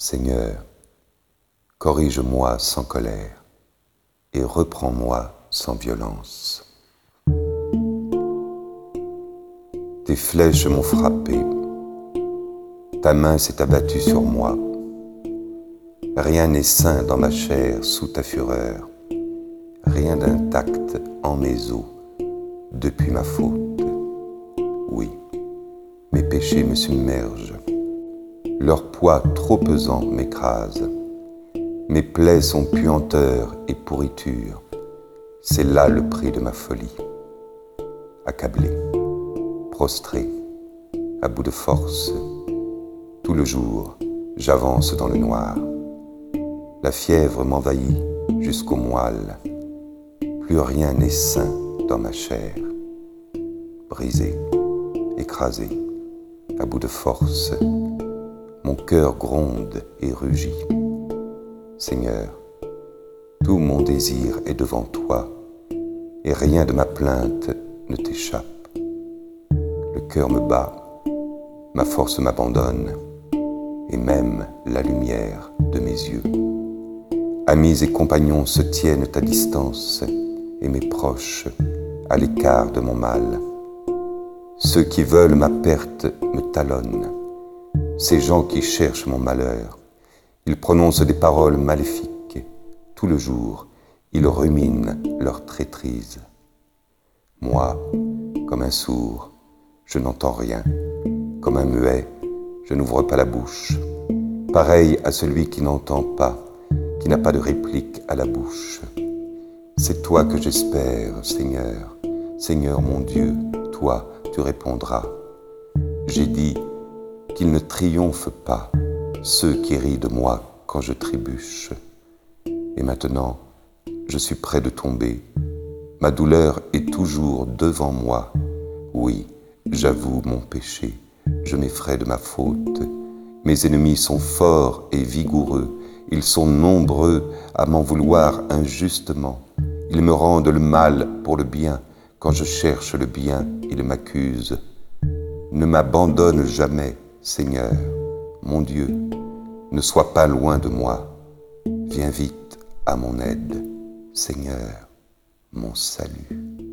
Seigneur, corrige-moi sans colère et reprends-moi sans violence. Tes flèches m'ont frappé, ta main s'est abattue sur moi. Rien n'est sain dans ma chair sous ta fureur, rien d'intact en mes os depuis ma faute. Oui, mes péchés me submergent, leur poids trop pesant m'écrase. Mes plaies sont puanteur et pourriture, c'est là le prix de ma folie. Accablé, prostré, à bout de force, tout le jour, j'avance dans le noir. La fièvre m'envahit jusqu'au moelle. Plus rien n'est sain dans ma chair. Brisé, écrasé, à bout de force, mon cœur gronde et rugit. Seigneur, tout mon désir est devant toi, et rien de ma plainte ne t'échappe. Le cœur me bat, ma force m'abandonne, et même la lumière de mes yeux. Amis et compagnons se tiennent à distance, et mes proches à l'écart de mon mal. Ceux qui veulent ma perte me talonnent, ces gens qui cherchent mon malheur. Ils prononcent des paroles maléfiques. Tout le jour, ils ruminent leur traîtrise. Moi, comme un sourd, je n'entends rien. Comme un muet, je n'ouvre pas la bouche. Pareil à celui qui n'entend pas, qui n'a pas de réplique à la bouche. C'est toi que j'espère, Seigneur. Seigneur mon Dieu, toi, tu répondras. J'ai dit qu'ils ne triomphent pas, ceux qui rient de moi quand je trébuche. Et maintenant, je suis près de tomber. Ma douleur est toujours devant moi. Oui, j'avoue mon péché, je m'effraie de ma faute. Mes ennemis sont forts et vigoureux, ils sont nombreux à m'en vouloir injustement. Ils me rendent le mal pour le bien. Quand je cherche le bien, ils m'accusent. Ne m'abandonne jamais, Seigneur, mon Dieu. Ne sois pas loin de moi. Viens vite à mon aide, Seigneur, mon salut.